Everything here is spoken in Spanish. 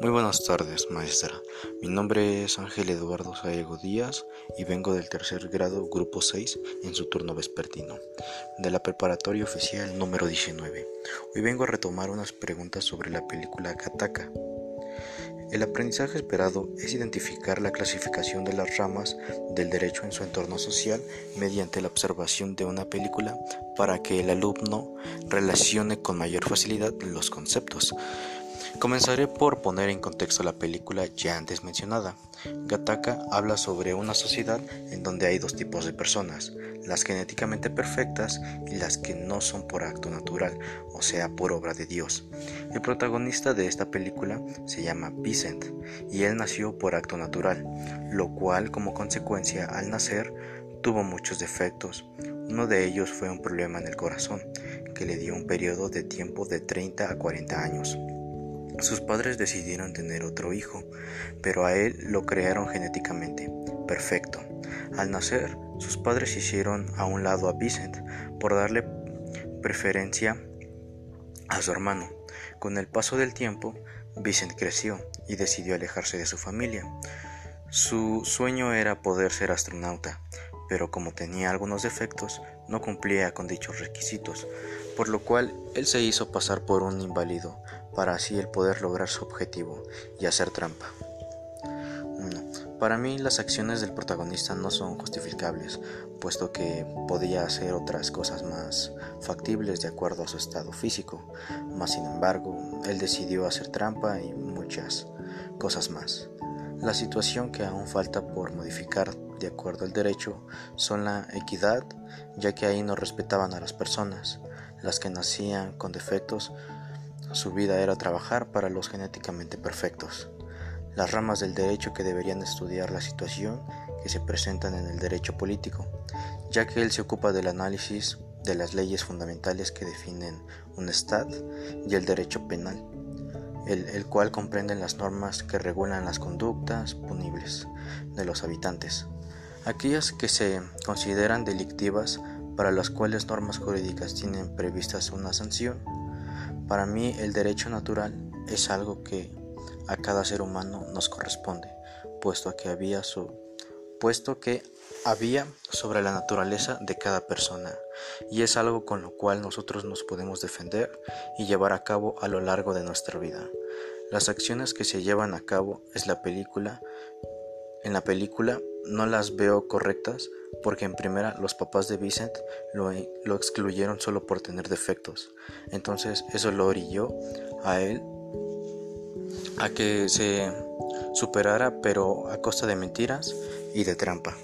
Muy buenas tardes, maestra. Mi nombre es Ángel Eduardo Saego Díaz y vengo del tercer grado, grupo 6, en su turno vespertino, de la preparatoria oficial número 19. Hoy vengo a retomar unas preguntas sobre la película Kataka. El aprendizaje esperado es identificar la clasificación de las ramas del derecho en su entorno social mediante la observación de una película para que el alumno relacione con mayor facilidad los conceptos. Comenzaré por poner en contexto la película ya antes mencionada. Gataka habla sobre una sociedad en donde hay dos tipos de personas, las genéticamente perfectas y las que no son por acto natural, o sea, por obra de Dios. El protagonista de esta película se llama Vicent y él nació por acto natural, lo cual como consecuencia al nacer tuvo muchos defectos. Uno de ellos fue un problema en el corazón, que le dio un periodo de tiempo de 30 a 40 años. Sus padres decidieron tener otro hijo, pero a él lo crearon genéticamente, perfecto. Al nacer, sus padres hicieron a un lado a Vicent por darle preferencia a su hermano. Con el paso del tiempo, Vicent creció y decidió alejarse de su familia. Su sueño era poder ser astronauta, pero como tenía algunos defectos, no cumplía con dichos requisitos, por lo cual él se hizo pasar por un inválido para así el poder lograr su objetivo y hacer trampa. Para mí las acciones del protagonista no son justificables, puesto que podía hacer otras cosas más factibles de acuerdo a su estado físico, mas sin embargo, él decidió hacer trampa y muchas cosas más. La situación que aún falta por modificar de acuerdo al derecho son la equidad, ya que ahí no respetaban a las personas, las que nacían con defectos su vida era trabajar para los genéticamente perfectos. Las ramas del derecho que deberían estudiar la situación que se presentan en el derecho político, ya que él se ocupa del análisis de las leyes fundamentales que definen un Estado y el derecho penal, el, el cual comprenden las normas que regulan las conductas punibles de los habitantes, aquellas que se consideran delictivas para las cuales normas jurídicas tienen previstas una sanción para mí el derecho natural es algo que a cada ser humano nos corresponde, puesto que había su puesto que había sobre la naturaleza de cada persona y es algo con lo cual nosotros nos podemos defender y llevar a cabo a lo largo de nuestra vida. Las acciones que se llevan a cabo es la película en la película no las veo correctas porque en primera los papás de Vicent lo, lo, excluyeron solo por tener defectos. Entonces eso lo orilló a él a que se superara pero a costa de mentiras y de trampa.